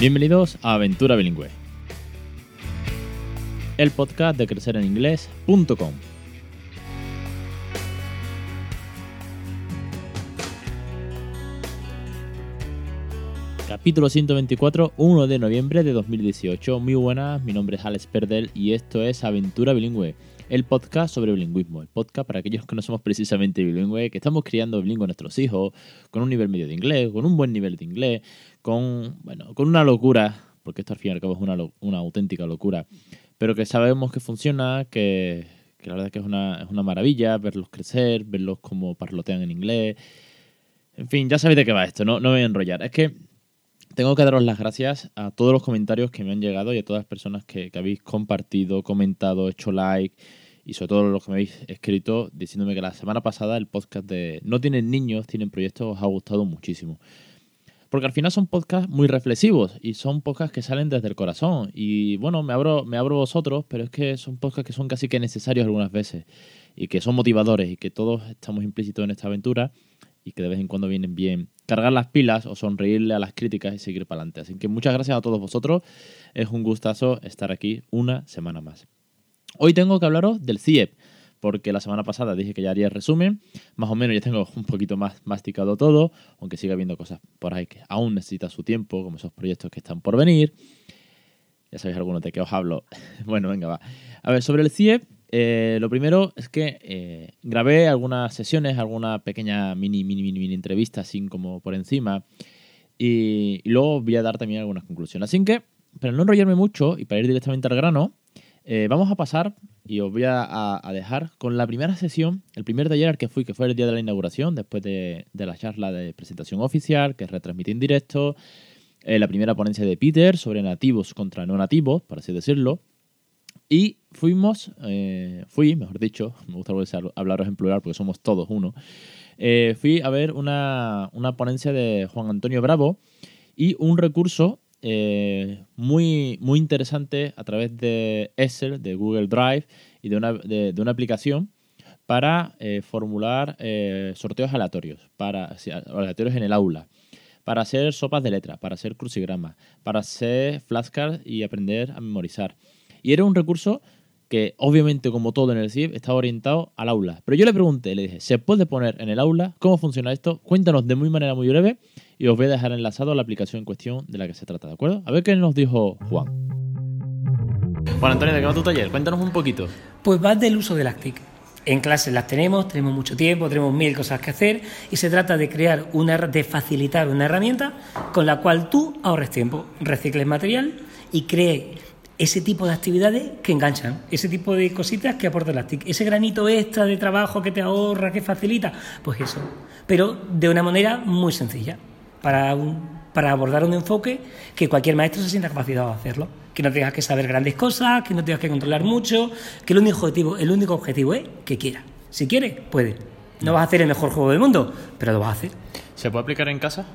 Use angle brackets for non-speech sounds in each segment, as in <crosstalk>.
Bienvenidos a Aventura Bilingüe, el podcast de crecereninglés.com. Capítulo 124, 1 de noviembre de 2018. Muy buenas, mi nombre es Alex Perdel y esto es Aventura Bilingüe, el podcast sobre bilingüismo. El podcast para aquellos que no somos precisamente bilingües, que estamos criando bilingüe a nuestros hijos, con un nivel medio de inglés, con un buen nivel de inglés, con, bueno, con una locura, porque esto al fin y al cabo es una, una auténtica locura, pero que sabemos que funciona, que, la verdad es que es una, es una maravilla verlos crecer, verlos como parlotean en inglés. En fin, ya sabéis de qué va esto, no, no me voy a enrollar. Es que tengo que daros las gracias a todos los comentarios que me han llegado y a todas las personas que, habéis compartido, comentado, hecho like y sobre todo los que me habéis escrito diciéndome que la semana pasada el podcast de No tienen niños, tienen proyectos os ha gustado muchísimo. Porque al final son podcasts muy reflexivos y son podcasts que salen desde el corazón. Y bueno, me abro, me abro vosotros, pero es que son podcasts que son casi que necesarios algunas veces y que son motivadores y que todos estamos implícitos en esta aventura y que de vez en cuando vienen bien cargar las pilas o sonreírle a las críticas y seguir para adelante. Así que muchas gracias a todos vosotros. Es un gustazo estar aquí una semana más. Hoy tengo que hablaros del CIEP, porque la semana pasada dije que ya haría el resumen. Más o menos ya tengo un poquito más masticado todo, aunque siga habiendo cosas por ahí que aún necesitan su tiempo, como esos proyectos que están por venir. Ya sabéis algunos de qué os hablo. <laughs> bueno, venga, va. A ver, sobre el CIEP, eh, lo primero es que eh, grabé algunas sesiones, alguna pequeña mini, mini, mini, mini entrevista, así como por encima. Y, y, luego voy a dar también algunas conclusiones. Así que, para no enrollarme mucho y para ir directamente al grano, eh, vamos a pasar y os voy a, dejar con la primera sesión, el primer taller al que fui, que fue el día de la inauguración, después de, de la charla de presentación oficial, que retransmití en directo. Eh, la primera ponencia de Peter sobre nativos contra no nativos, por así decirlo. Y fuimos, eh, fui, mejor dicho, <laughs> me gusta hablaros en plural porque somos todos uno, eh, fui a ver una, una, ponencia de Juan Antonio Bravo y un recurso eh, muy, muy interesante a través de Excel, de Google Drive y de una, de una aplicación para eh, formular eh, sorteos aleatorios, para, aleatorios en el aula, para hacer sopas de letras, para hacer crucigramas, para hacer flashcards y aprender a memorizar. Y era un recurso que obviamente como todo en el CIEP estaba orientado al aula. Pero yo le pregunté, le dije, ¿se puede poner en el aula? ¿Cómo funciona esto? Cuéntanos de muy manera muy breve y os voy a dejar enlazado a la aplicación en cuestión de la que se trata, ¿de acuerdo? A ver qué nos dijo Juan. Bueno, Antonio, ¿de qué va tu taller? Cuéntanos un poquito. Pues va del uso de las TIC. En clases las tenemos, tenemos mucho tiempo, tenemos mil cosas que hacer y se trata de crear una, de facilitar una herramienta con la cual tú ahorres tiempo, recicles material y crees ese tipo de actividades que enganchan, ese tipo de cositas que aportan las TIC, ese granito extra de trabajo que te ahorra, que facilita, pues eso, pero de una manera muy sencilla, para, un, para abordar un enfoque que cualquier maestro se sienta capacitado de hacerlo, que no tengas que saber grandes cosas, que no tengas que controlar mucho, que el único objetivo, el único objetivo es que quiera. Si quiere, puede. No vas a hacer el mejor juego del mundo, pero lo vas a hacer. ¿Se puede aplicar en casa?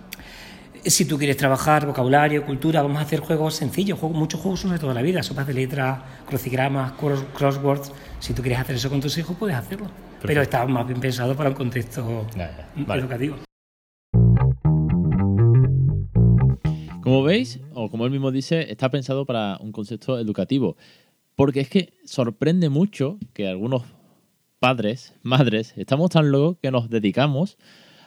Si tú quieres trabajar vocabulario, cultura, vamos a hacer juegos sencillos, juegos, muchos juegos son de toda la vida, sopas de letras, crucigramas, crosswords. Si tú quieres hacer eso con tus hijos, puedes hacerlo. Perfecto. Pero está más bien pensado para un contexto ya, ya. Vale. educativo. Como veis, o como él mismo dice, está pensado para un concepto educativo. Porque es que sorprende mucho que algunos padres, madres, estamos tan locos que nos dedicamos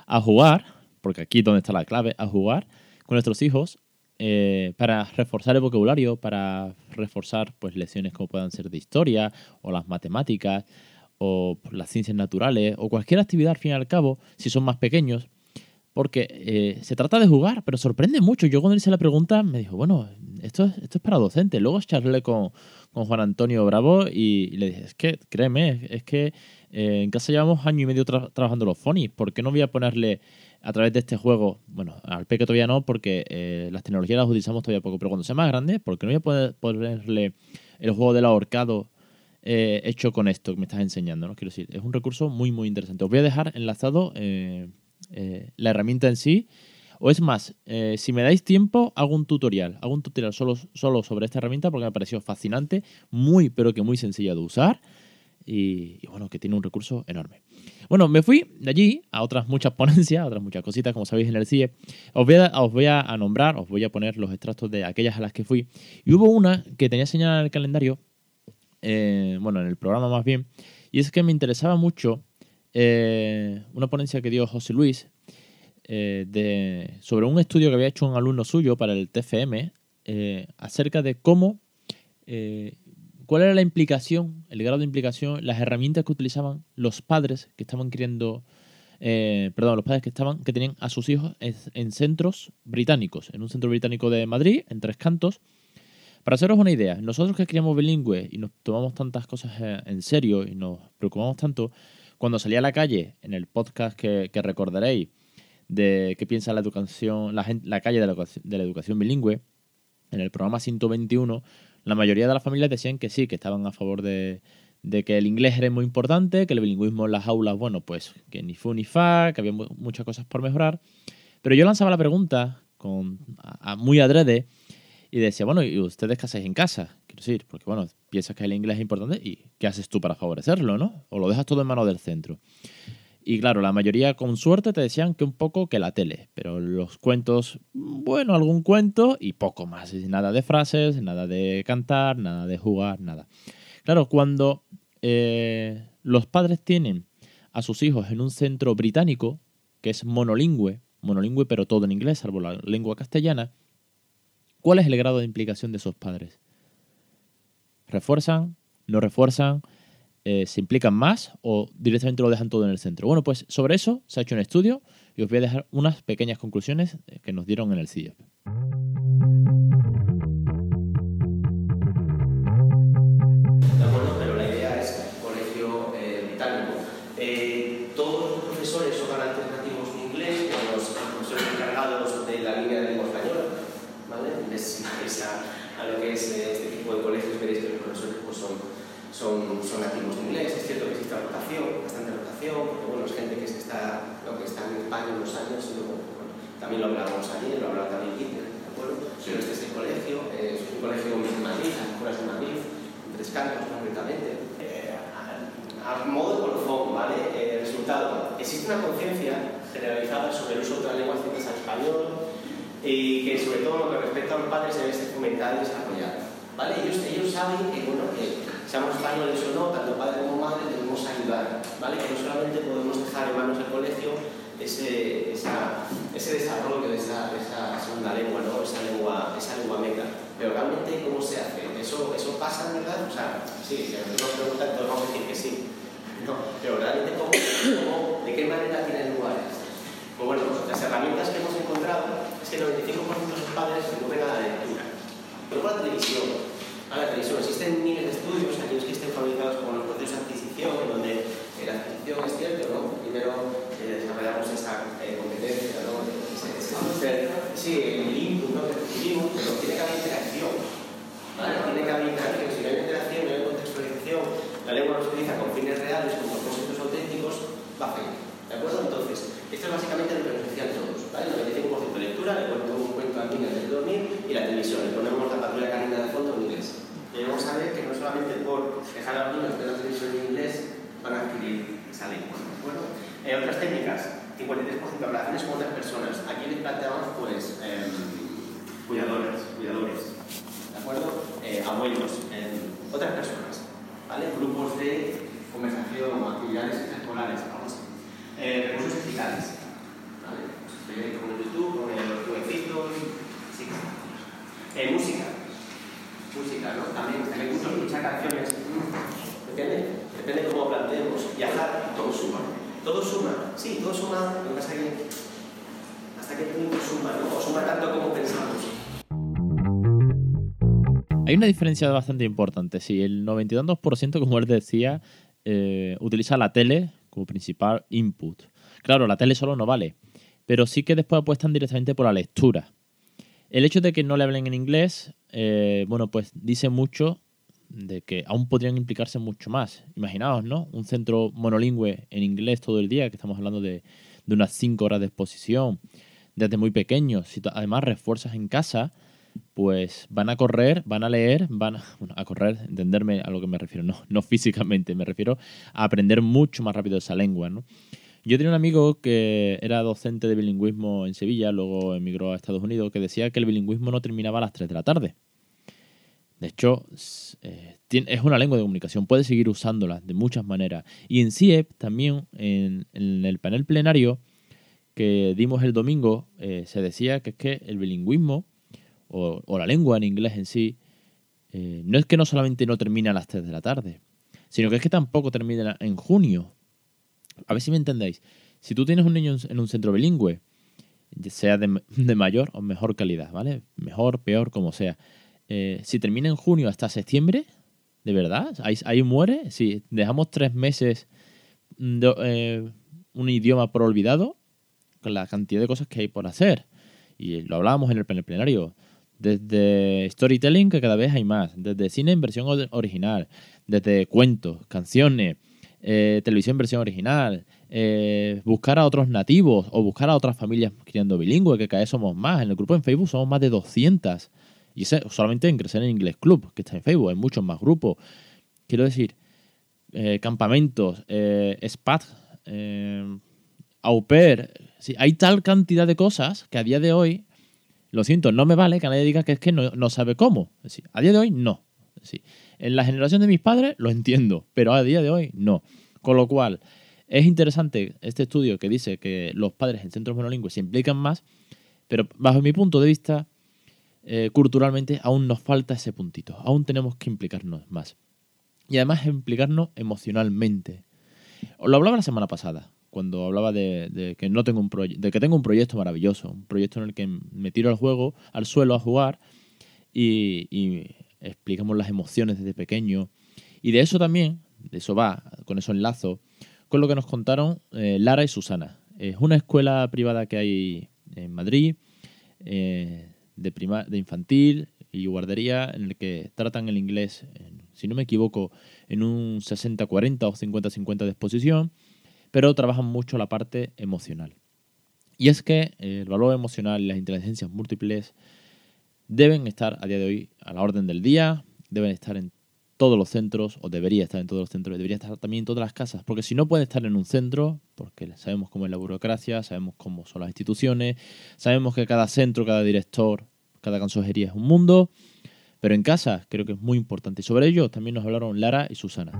a jugar porque aquí es donde está la clave, a jugar con nuestros hijos eh, para reforzar el vocabulario, para reforzar pues lecciones como puedan ser de historia o las matemáticas o las ciencias naturales o cualquier actividad al fin y al cabo, si son más pequeños, porque eh, se trata de jugar, pero sorprende mucho. Yo cuando hice la pregunta me dijo, bueno, esto es, esto es para docentes. Luego charlé con, con Juan Antonio Bravo y, le dije, es que, créeme, es que eh, en casa llevamos año y medio tra trabajando los phonies, ¿por qué no voy a ponerle a través de este juego, bueno, al peque todavía no, porque eh, las tecnologías las utilizamos todavía poco, pero cuando sea más grande, ¿por qué no voy a poder ponerle el juego del ahorcado eh, hecho con esto que me estás enseñando? ¿no? Quiero decir, es un recurso muy, muy interesante. Os voy a dejar enlazado eh, eh la herramienta en sí. O es más, si me dais tiempo, hago un tutorial. Hago un tutorial solo, solo sobre esta herramienta porque me ha parecido fascinante, muy, pero que muy sencilla de usar. Y, bueno, que tiene un recurso enorme. Bueno, me fui de allí a otras muchas <laughs> ponencias, otras muchas cositas, como sabéis en el CIE. Os voy, a, nombrar, os voy a poner los extractos de aquellas a las que fui. Y hubo una que tenía señalada en el calendario, eh, bueno, en el programa más bien, y es que me interesaba mucho eh, una ponencia que dio José Luis eh, de, sobre un estudio que había hecho un alumno suyo para el TFM acerca de cómo ¿Cuál era la implicación, el grado de implicación, las herramientas que utilizaban los padres que estaban criando, eh, perdón, los padres que estaban, que tenían a sus hijos en, centros británicos, en un centro británico de Madrid, en Tres Cantos. Para haceros una idea, nosotros que criamos bilingües y nos tomamos tantas cosas eh, en serio y nos preocupamos tanto, cuando salí a la calle, en el podcast que, recordaréis, de qué piensa la educación, la, la calle de la educación bilingüe, en el programa 121, la mayoría de las familias decían que sí, que estaban a favor de, que el inglés era muy importante, que el bilingüismo en las aulas, bueno, pues que ni fu ni fa, que había muchas cosas por mejorar. Pero yo lanzaba la pregunta con, a, muy adrede y decía, bueno, ¿y ustedes qué hacéis en casa? Quiero decir, porque bueno, piensas que el inglés es importante y ¿qué haces tú para favorecerlo, no? O lo dejas todo en manos del centro. Y claro, la mayoría con suerte te decían que un poco que la tele, pero los cuentos, bueno, algún cuento y poco más. Nada de frases, nada de cantar, nada de jugar, nada. Claro, cuando eh, los padres tienen a sus hijos en un centro británico, que es monolingüe, monolingüe pero todo en inglés, salvo la lengua castellana, ¿cuál es el grado de implicación de esos padres? ¿Refuerzan? ¿No refuerzan? Eh, se implican más o directamente lo dejan todo en el centro. Bueno, pues sobre eso se ha hecho un estudio y os voy a dejar unas pequeñas conclusiones eh, que nos dieron en el CIEP. También lo hablábamos ayer, lo hablaba también Kinder, ¿de acuerdo? Pero este es el colegio, es un colegio en Madrid, las escuelas de Madrid, en Tres Cantos concretamente. Eh, a, modo de colofón, ¿vale? Eh, resultado, existe una conciencia generalizada sobre el uso de otras lenguas distintas al español y que sobre todo lo que respecta a los padres debe ser fomentado y desarrollado. ¿Vale? Ellos, ellos saben que, bueno, que seamos españoles o no, tanto padre como madre, debemos ayudar, ¿vale? Que no solamente podemos dejar en manos del colegio ese, ese desarrollo de esa, segunda lengua, ¿no? Esa lengua, esa lengua meca. Pero realmente, ¿cómo se hace? ¿Eso, eso pasa, verdad? O sea, sí, si nos preguntan, todos vamos a decir que sí. No, pero realmente, ¿cómo, cómo, de qué manera tienen lugar Pues bueno, las herramientas que hemos encontrado es que el 95% de los padres recurren a la lectura. Luego la televisión, a la televisión. Existen miles de estudios, aquellos que estén fabricados con los procesos de adquisición, en donde la adquisición es cierto, ¿no? Primero eh, desarrollamos esa eh, competencia, ¿no? sí, el input ¿no? que recibimos, pero tiene que haber interacción. ¿vale? Tiene que haber interacción. Si no hay interacción, no hay contextualización, la lengua no se utiliza con fines reales, con propósitos auténticos, va a fallar. ¿De acuerdo? Entonces, esto es básicamente lo que nos decían todos. ¿vale? El 95% de lectura, le ponemos un cuento a niños antes de dormir y la televisión, le ponemos la patrulla canina de fondo en inglés. Debemos saber que no solamente por dejar a los niños ver la televisión en inglés van a adquirir esa lengua. Bueno, eh, otras técnicas, 53% de relaciones con otras personas. Aquí les planteamos pues eh, cuidadores, cuidadores, ¿de acuerdo? Eh, abuelos, otras personas, ¿vale? Grupos de conversación actividades escolares, vamos eh, recursos digitales, ¿vale? Pues, con el YouTube, con los jueguecitos, sí. música, música, ¿no? También me gusta escuchar canciones. Depende, depende cómo planteemos. Viajar, todo suma. Todo suma, sí, todo suma, lo que pasa que hasta que punto suma, ¿no? O suma tanto como pensamos. Hay una diferencia bastante importante. Sí, el 92%, como él decía, eh, utiliza la tele como principal input. Claro, la tele solo no vale, pero sí que después apuestan directamente por la lectura. El hecho de que no le hablen en inglés, eh, bueno, pues dice mucho de que aún podrían implicarse mucho más. Imaginaos, ¿no? Un centro monolingüe en inglés todo el día, que estamos hablando de, unas 5 horas de exposición, desde muy pequeños. Si además refuerzas en casa, pues van a correr, van a leer, van a, bueno, a correr, entenderme a lo que me refiero, no, no físicamente, me refiero a aprender mucho más rápido esa lengua, ¿no? Yo tenía un amigo que era docente de bilingüismo en Sevilla, luego emigró a Estados Unidos, que decía que el bilingüismo no terminaba a las 3 de la tarde. De hecho, eh, es una lengua de comunicación, puedes seguir usándola de muchas maneras. Y en CIEP también, en, el panel plenario que dimos el domingo, eh, se decía que es que el bilingüismo, o, la lengua en inglés en sí, eh, no es que no solamente no termina a las 3 de la tarde, sino que es que tampoco termina en junio. A ver si me entendéis. Si tú tienes un niño en un centro bilingüe, sea de, mayor o mejor calidad, ¿vale? Mejor, peor, como sea. Eh, si termina en junio hasta septiembre, ¿de verdad? ¿Ahí, muere? Si dejamos tres meses de, eh, un idioma por olvidado, con la cantidad de cosas que hay por hacer. Y lo hablábamos en el plenario. Desde storytelling, que cada vez hay más. Desde cine en versión original. Desde cuentos, canciones, eh, televisión en versión original. Buscar a otros nativos o buscar a otras familias criando bilingüe, que cada vez somos más. En el grupo en Facebook somos más de 200. Y solamente en Crecer en Inglés Club, que está en Facebook. Hay muchos más grupos. Quiero decir, eh, campamentos, SPAT, au pair. hay tal cantidad de cosas que a día de hoy lo siento, no me vale que nadie diga que es que no, sabe cómo. a día de hoy, no. en la generación de mis padres lo entiendo, pero a día de hoy no. Con lo cual, es interesante este estudio que dice que los padres en centros monolingües se implican más, pero bajo mi punto de vista, eh, culturalmente aún nos falta ese puntito. Aún tenemos que implicarnos más. Y además implicarnos emocionalmente. Os lo hablaba la semana pasada cuando hablaba de, que no tengo un de que tengo un proyecto maravilloso, un proyecto en el que me tiro al juego, al suelo a jugar y, explicamos las emociones desde pequeño. Y de eso también, de eso va, con eso enlazo, con lo que nos contaron eh, Lara y Susana. Es una escuela privada que hay en Madrid, eh, de, de infantil y guardería, en el que tratan el inglés, si no me equivoco, en un 60-40 o 50-50 de exposición pero trabajan mucho la parte emocional. Y es que el valor emocional y las inteligencias múltiples deben estar a día de hoy a la orden del día, deben estar en todos los centros, o debería estar en todos los centros, debería estar también en todas las casas, porque si no puede estar en un centro, porque sabemos cómo es la burocracia, sabemos cómo son las instituciones, sabemos que cada centro, cada director, cada consejería es un mundo, pero en casa creo que es muy importante. Y sobre ello también nos hablaron Lara y Susana.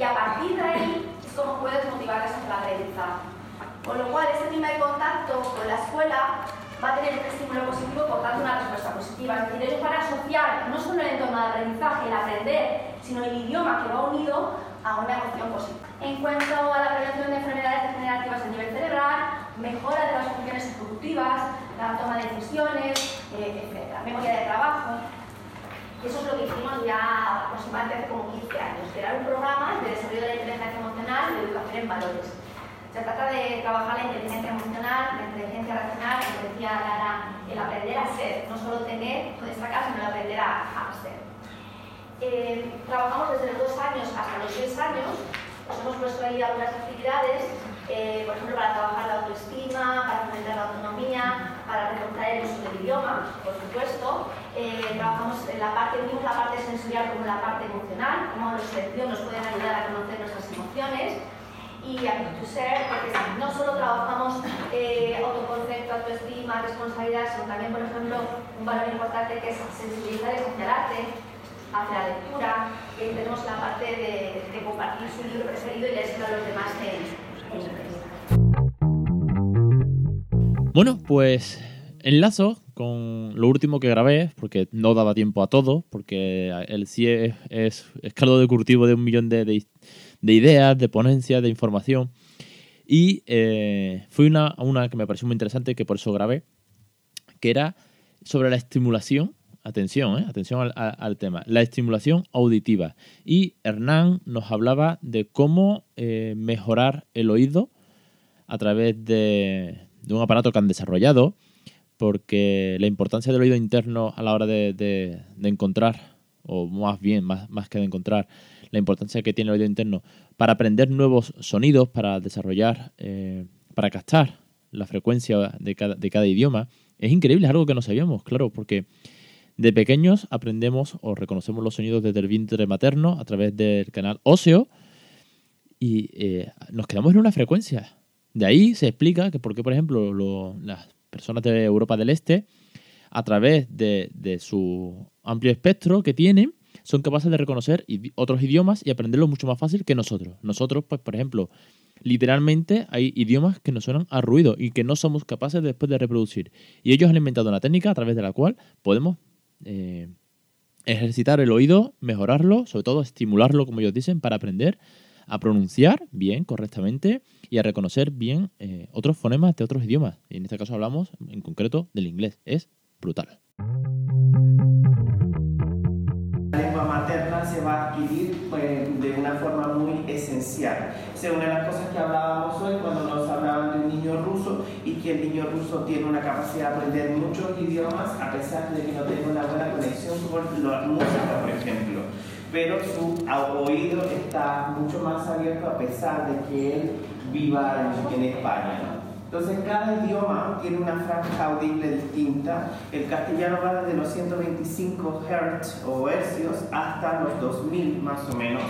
Y a partir de ahí es como puedes motivarles a la aprendizaje. Con lo cual, ese primer contacto con la escuela va a tener un estímulo positivo por tanto una respuesta positiva. Es decir, ellos van a asociar no solo el entorno de aprendizaje, el aprender, sino el idioma que va unido a una emoción positiva. En cuanto a la prevención de enfermedades degenerativas a nivel cerebral, mejora de las funciones ejecutivas, la toma de decisiones, eh, etc. Memoria de trabajo. Eso es lo que hicimos ya aproximadamente hace como 15 años, crear un programa de desarrollo de la inteligencia emocional y de educación en valores. Se trata de trabajar la inteligencia emocional, la inteligencia racional, como decía Lara, el aprender a ser, no solo tener o destacar, sino el aprender a, ser. Eh, trabajamos desde los dos años hasta los seis años, nos hemos puesto ahí algunas actividades, eh, por ejemplo, para trabajar la autoestima, para fomentar la autonomía, para reforzar el uso del idioma, por supuesto. Eh, trabajamos en la parte, la parte sensorial como la parte emocional, cómo los selección nos pueden ayudar a conocer nuestras emociones y a to ser, porque no solo trabajamos eh, autoconcepto, autoestima, responsabilidad, sino también, por ejemplo, un valor importante que es sensibilizarles hacia el arte, hacia la lectura, tenemos la parte de, compartir su libro preferido y leerlo a los demás en. Bueno, pues enlazo con lo último que grabé, porque no daba tiempo a todo, porque el CIE es, es caldo de cultivo de un millón de, de, de ideas, de ponencias, de información. Y eh, fui una, una que me pareció muy interesante, que por eso grabé, que era sobre la estimulación, atención, eh, atención al, tema, la estimulación auditiva. Y Hernán nos hablaba de cómo eh, mejorar el oído a través de, un aparato que han desarrollado, porque la importancia del oído interno a la hora de, encontrar, o más bien, más, que de encontrar, la importancia que tiene el oído interno para aprender nuevos sonidos, para desarrollar, eh, para captar la frecuencia de cada, idioma, es increíble, es algo que no sabíamos, claro, porque de pequeños aprendemos o reconocemos los sonidos desde el vientre materno a través del canal óseo y eh, nos quedamos en una frecuencia. De ahí se explica que por qué, por ejemplo, las personas de Europa del Este, a través de, su amplio espectro que tienen, son capaces de reconocer otros idiomas y aprenderlos mucho más fácil que nosotros. Nosotros, pues, por ejemplo, literalmente hay idiomas que nos suenan a ruido y que no somos capaces después de reproducir. Y ellos han inventado una técnica a través de la cual podemos eh, ejercitar el oído, mejorarlo, sobre todo estimularlo, como ellos dicen, para aprender a pronunciar bien, correctamente, y a reconocer bien eh, otros fonemas de otros idiomas. Y en este caso hablamos en concreto del inglés. Es brutal. La lengua materna se va a adquirir pues, de una forma muy esencial. Es una de las cosas que hablábamos hoy cuando nos hablaban de un niño ruso y que el niño ruso tiene una capacidad de aprender muchos idiomas a pesar de que no tiene una buena conexión con la música, por ejemplo. Pero su oído está mucho más abierto a pesar de que él viva en, España. Entonces cada idioma tiene una franja audible distinta. El castellano va desde los 125 Hz o hercios hasta los 2000 más o menos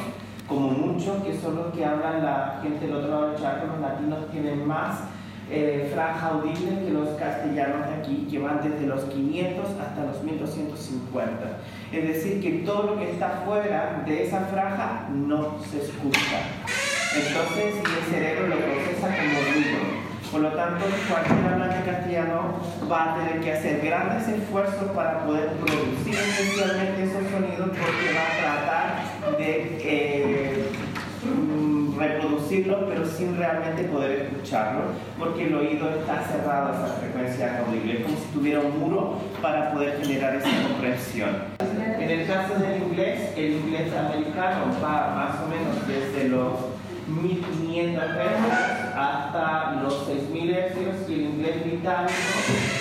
como muchos que son los que hablan la gente del otro lado del charco, los latinos tienen más eh, franja audible que los castellanos de aquí, que van desde los 500 hasta los 1250. Es decir, que todo lo que está fuera de esa franja no se escucha. Entonces, el cerebro lo procesa como ruido. Por lo tanto, cualquier hablante castellano va a tener que hacer grandes esfuerzos para poder producir especialmente esos sonidos porque va a tratar de eh, reproducirlos pero sin realmente poder escucharlo porque el oído está cerrado a esa frecuencia audible, como si tuviera un muro para poder generar esa comprensión. En el caso del inglés, el inglés americano va más o menos desde los 1500 Hz hasta los 6000 Hz y el inglés británico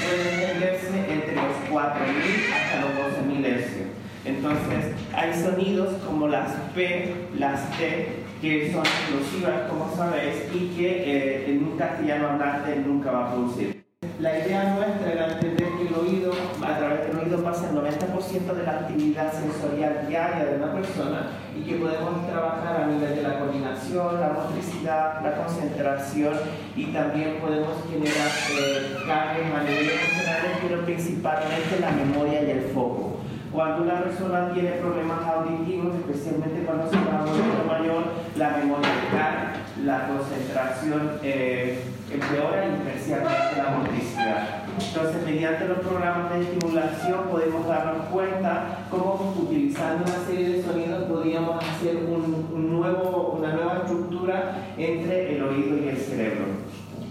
puede entenderse entre los 4000 hasta los 12000 Hz. Entonces, hay sonidos como las P, las T, que son explosivas, como sabéis, y que eh, en un castellano hablante nunca va a producir. La idea nuestra era entender que el oído, a través del oído pasa el 90% de la actividad sensorial diaria de una persona y que podemos trabajar a nivel de la coordinación, la motricidad, la concentración y también podemos generar eh, cambios a pero principalmente la memoria y el foco. Cuando una persona tiene problemas auditivos, especialmente cuando se va a un mayor, la memoria la concentración eh, empeora y especialmente la motricidad. Entonces, mediante los programas de estimulación podemos darnos cuenta cómo utilizando una serie de sonidos podríamos hacer un, nuevo, una nueva estructura entre el oído y el cerebro.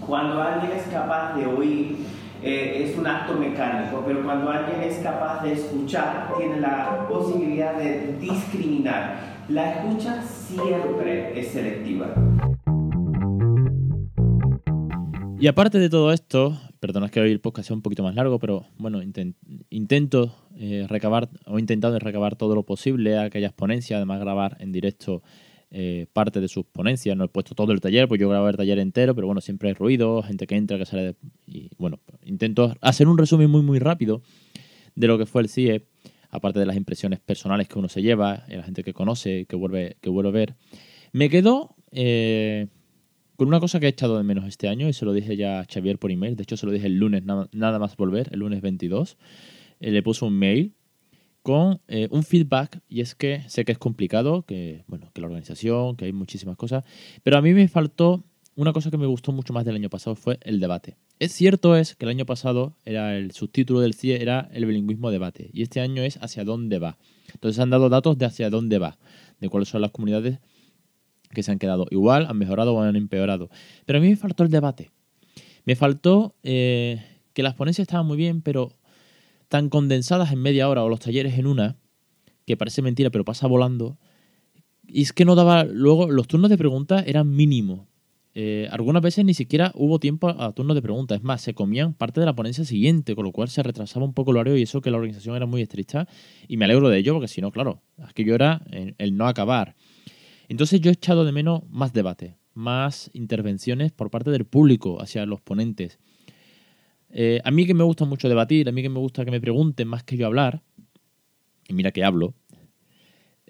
Cuando alguien es capaz de oír, eh, es un acto mecánico, pero cuando alguien es capaz de escuchar, tiene la posibilidad de discriminar. La escucha siempre es selectiva. Y aparte de todo esto, perdonad que hoy el podcast sea un poquito más largo, pero bueno, intento eh, recabar, o intentado recabar todo lo posible aquellas ponencias, además grabar en directo eh, parte de sus ponencias. No he puesto todo el taller, pues yo grabo el taller entero, pero bueno, siempre hay ruido, gente que entra, que sale. y bueno, intento hacer un resumen muy, muy rápido de lo que fue el CIE, aparte de las impresiones personales que uno se lleva, la gente que conoce, que vuelve, que vuelve a ver. Me quedo eh, con una cosa que he echado de menos este año y se lo dije ya a Xavier por email. De hecho, se lo dije el lunes, nada, más volver, el lunes 22. Eh, le puso un mail con eh, un feedback y es que sé que es complicado, que bueno, que la organización, que hay muchísimas cosas, pero a mí me faltó una cosa que me gustó mucho más del año pasado fue el debate. Es cierto es que el año pasado era el subtítulo del CIE era el bilingüismo debate y este año es hacia dónde va. Entonces han dado datos de hacia dónde va, de cuáles son las comunidades que se han quedado igual, han mejorado o han empeorado. Pero a mí me faltó el debate. Me faltó eh, que las ponencias estaban muy bien, pero tan condensadas en media hora o los talleres en una, que parece mentira pero pasa volando, y es que no daba, luego los turnos de preguntas eran mínimos. eh, algunas veces ni siquiera hubo tiempo a turnos de preguntas. Es más, se comían parte de la ponencia siguiente, con lo cual se retrasaba un poco el horario y eso que la organización era muy estricta. Y me alegro de ello, porque si no, claro, aquello era el, el no acabar. Entonces yo he echado de menos más debate, más intervenciones por parte del público hacia los ponentes. Eh, a mí que me gusta mucho debatir, a mí que me gusta que me pregunten más que yo hablar, y mira que hablo,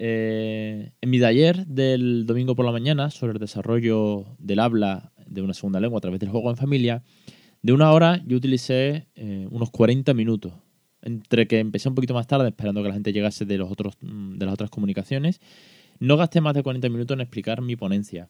eh, en mi taller del domingo por la mañana sobre el desarrollo del habla de una segunda lengua a través del juego en familia, de una hora yo utilicé eh, unos 40 minutos. Entre que empecé un poquito más tarde esperando que la gente llegase de, los otros, mm, de las otras comunicaciones, no gasté más de 40 minutos en explicar mi ponencia.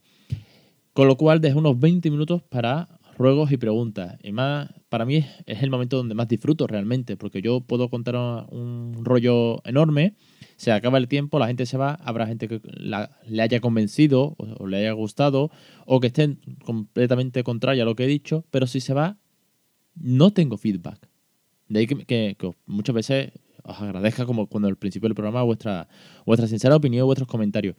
Con lo cual dejé unos 20 minutos para ruegos y preguntas. Y más, para mí es el momento donde más disfruto realmente, porque yo puedo contar un rollo enorme, se acaba el tiempo, la gente se va, habrá gente que le haya convencido o, le haya gustado, o que esté completamente contraria a lo que he dicho, pero si se va, no tengo feedback. De ahí que, que, muchas veces os agradezca como cuando al principio del programa vuestra, vuestra sincera opinión, vuestros comentarios.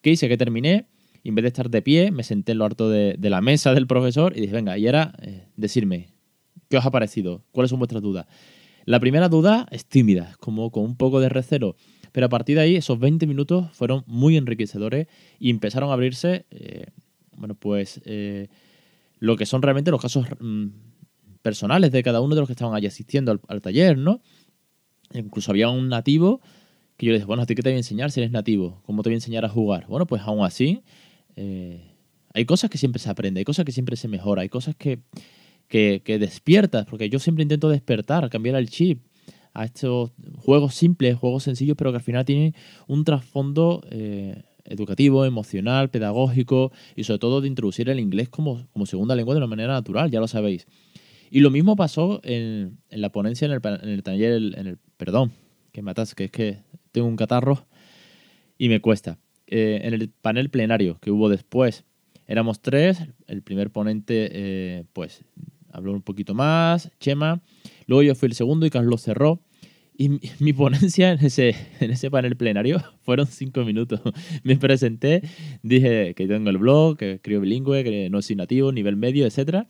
¿Qué hice? Que terminé en vez de estar de pie, me senté en lo harto de, la mesa del profesor y dije, venga, y era eh, decirme, ¿qué os ha parecido? ¿Cuáles son vuestras dudas? La primera duda es tímida, como con un poco de recelo, pero a partir de ahí esos 20 minutos fueron muy enriquecedores y empezaron a abrirse, eh, bueno, pues eh, lo que son realmente los casos mm, personales de cada uno de los que estaban allí asistiendo al, al taller, ¿no? Incluso había un nativo que yo le dije, bueno, ¿a ti qué te voy a enseñar si eres nativo? ¿Cómo te voy a enseñar a jugar? Bueno, pues aún así eh, hay cosas que siempre se aprende, hay cosas que siempre se mejora, hay cosas que, que, despiertas, porque yo siempre intento despertar, cambiar el chip a estos juegos simples, juegos sencillos, pero que al final tienen un trasfondo eh, educativo, emocional, pedagógico y sobre todo de introducir el inglés como, como, segunda lengua de una manera natural, ya lo sabéis. Y lo mismo pasó en, en la ponencia, en el, en el taller, el, perdón, que matas, que es que tengo un catarro y me cuesta. Eh, en el panel plenario que hubo después. Éramos tres, el primer ponente eh, pues habló un poquito más, Chema, luego yo fui el segundo y Carlos cerró. Y mi, <laughs> ponencia en ese, en ese panel plenario <laughs> fueron cinco minutos. <laughs> Me presenté, dije que tengo el blog, que escribo bilingüe, que no soy nativo, nivel medio, etc.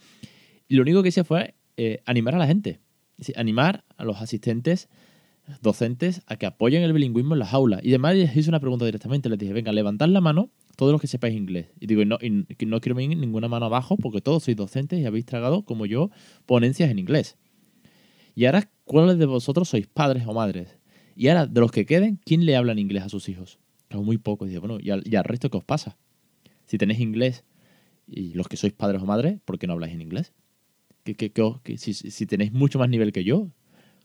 Y lo único que hice fue eh, animar a la gente, animar a los asistentes docentes a que apoyen el bilingüismo en las aulas. Y además les hice una pregunta directamente. Les dije, venga, levantad la mano todos los que sepáis inglés. Y digo, no, no quiero venir ninguna mano abajo porque todos sois docentes y habéis tragado, como yo, ponencias en inglés. Y ahora, ¿cuáles de vosotros sois padres o madres? Y ahora, de los que queden, ¿quién le habla en inglés a sus hijos? Muy poco. Y bueno, ¿y al, resto qué os pasa? Si tenéis inglés y los que sois padres o madres, ¿por qué no habláis en inglés? Si tenéis mucho más nivel que yo,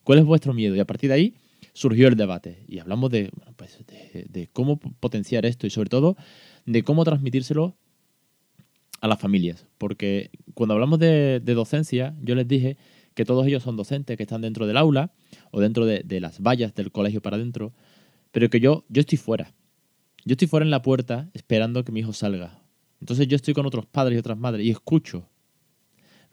¿Cuál es vuestro miedo? Y a partir de ahí surgió el debate y hablamos de, pues, de, cómo potenciar esto y sobre todo de cómo transmitírselo a las familias. Porque cuando hablamos de, docencia, yo les dije que todos ellos son docentes que están dentro del aula o dentro de, de, las vallas del colegio para adentro, pero que yo, yo estoy fuera. Yo estoy fuera en la puerta esperando que mi hijo salga. Entonces yo estoy con otros padres y otras madres y escucho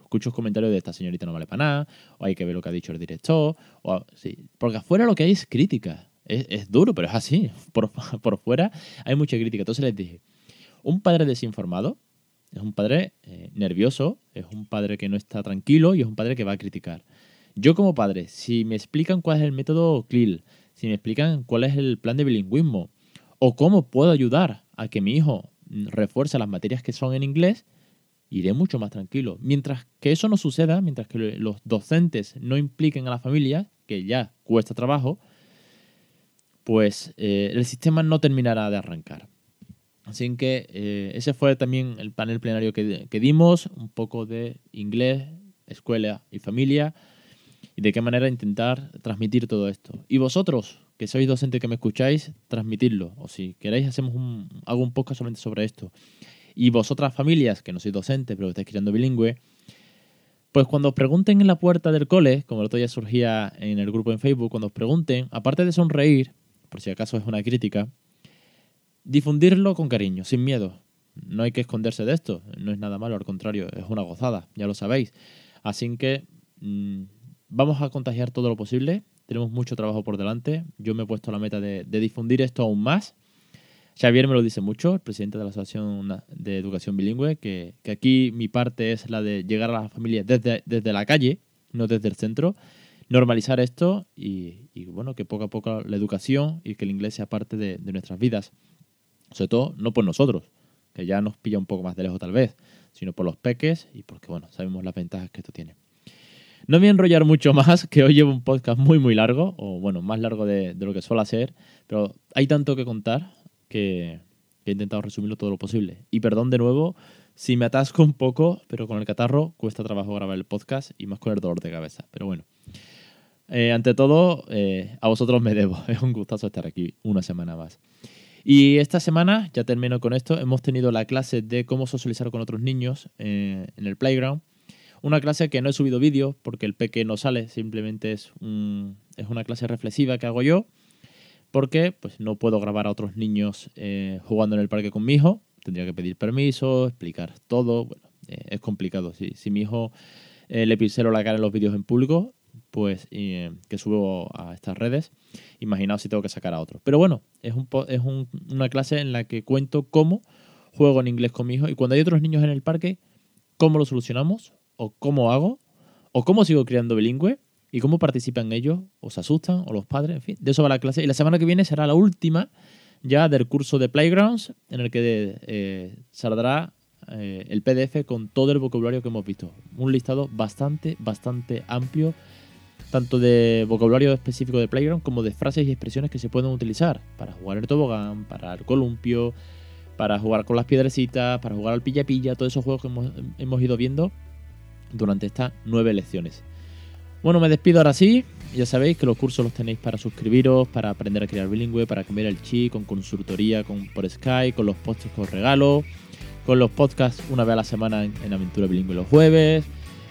escucho comentarios de esta señorita no vale para nada, o hay que ver lo que ha dicho el director, o, sí, porque afuera lo que hay es crítica. Es, duro, pero es así. <laughs> Por, por, fuera hay mucha crítica. Entonces les dije, un padre desinformado es un padre eh, nervioso, es un padre que no está tranquilo y es un padre que va a criticar. Yo como padre, si me explican cuál es el método CLIL, si me explican cuál es el plan de bilingüismo, o cómo puedo ayudar a que mi hijo refuerce las materias que son en inglés, iré mucho más tranquilo. Mientras que eso no suceda, mientras que los docentes no impliquen a la familia, que ya cuesta trabajo, pues eh, el sistema no terminará de arrancar. Así que eh, ese fue también el panel plenario que, dimos, un poco de inglés, escuela y familia, y de qué manera intentar transmitir todo esto. Y vosotros, que sois docentes que me escucháis, transmitirlo. O si queréis, hacemos un, hago un podcast solamente sobre esto. Y vosotras familias, que no sois docentes, pero que estáis criando bilingüe, pues cuando os pregunten en la puerta del cole, como el otro día surgía en el grupo en Facebook, cuando os pregunten, aparte de sonreír, por si acaso es una crítica, difundirlo con cariño, sin miedo. No hay que esconderse de esto, no es nada malo, al contrario, es una gozada, ya lo sabéis. Así que mm, vamos a contagiar todo lo posible, tenemos mucho trabajo por delante, yo me he puesto la meta de difundir esto aún más Xavier me lo dice mucho, el presidente de la Asociación de Educación Bilingüe, que, aquí mi parte es la de llegar a las familias desde, la calle, no desde el centro, normalizar esto y, bueno, que poco a poco la educación y que el inglés sea parte de, nuestras vidas. Sobre todo, no por nosotros, que ya nos pilla un poco más de lejos tal vez, sino por los peques y porque, bueno, sabemos las ventajas que esto tiene. No me voy a enrollar mucho más, que hoy llevo un podcast muy, muy largo, o bueno, más largo de, lo que suele ser, pero hay tanto que contar, que, he intentado resumirlo todo lo posible. Y perdón de nuevo si me atasco un poco, pero con el catarro cuesta trabajo grabar el podcast y más con el dolor de cabeza. Pero bueno, eh, ante todo, eh, a vosotros me debo. <laughs> Es un gustazo estar aquí una semana más. Y esta semana, ya termino con esto, hemos tenido la clase de cómo socializar con otros niños eh, en el playground. Una clase que no he subido vídeo porque el peque no sale, simplemente es, es una clase reflexiva que hago yo porque pues, no puedo grabar a otros niños eh, jugando en el parque con mi hijo. Tendría que pedir permiso, explicar todo. Bueno, eh, es complicado. Si, si mi hijo eh, le pisero la cara en los vídeos en público, pues que subo a estas redes, imaginaos si tengo que sacar a otro. Pero bueno, es, un, es una clase en la que cuento cómo juego en inglés con mi hijo y cuando hay otros niños en el parque, cómo lo solucionamos o cómo hago o cómo sigo criando bilingüe y cómo participan ellos, o se asustan, o los padres, en fin, de eso va la clase. Y la semana que viene será la última ya del curso de Playgrounds, en el que eh, saldrá eh, el PDF con todo el vocabulario que hemos visto. Un listado bastante, bastante amplio, tanto de vocabulario específico de Playground como de frases y expresiones que se pueden utilizar para jugar el tobogán, para el columpio, para jugar con las piedrecitas, para jugar al pilla-pilla, todos esos juegos que hemos, hemos ido viendo durante estas nueve lecciones. Bueno, me despido ahora sí. Ya sabéis que los cursos los tenéis para suscribiros, para aprender a crear bilingüe, para cambiar el chi, con consultoría con, por Skype, con los posts con regalo, con los podcasts una vez a la semana en, Aventura Bilingüe los jueves,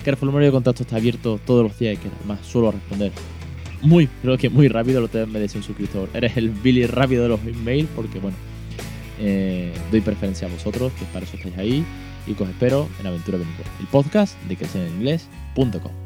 que el formulario de contacto está abierto todos los días y que además suelo responder muy, creo que muy rápido. Lo te me decía un suscriptor. Eres el Billy rápido de los emails porque, bueno, eh, doy preferencia a vosotros, que para eso estáis ahí. Y os espero en Aventura Bilingüe, el podcast de que en inglés.com.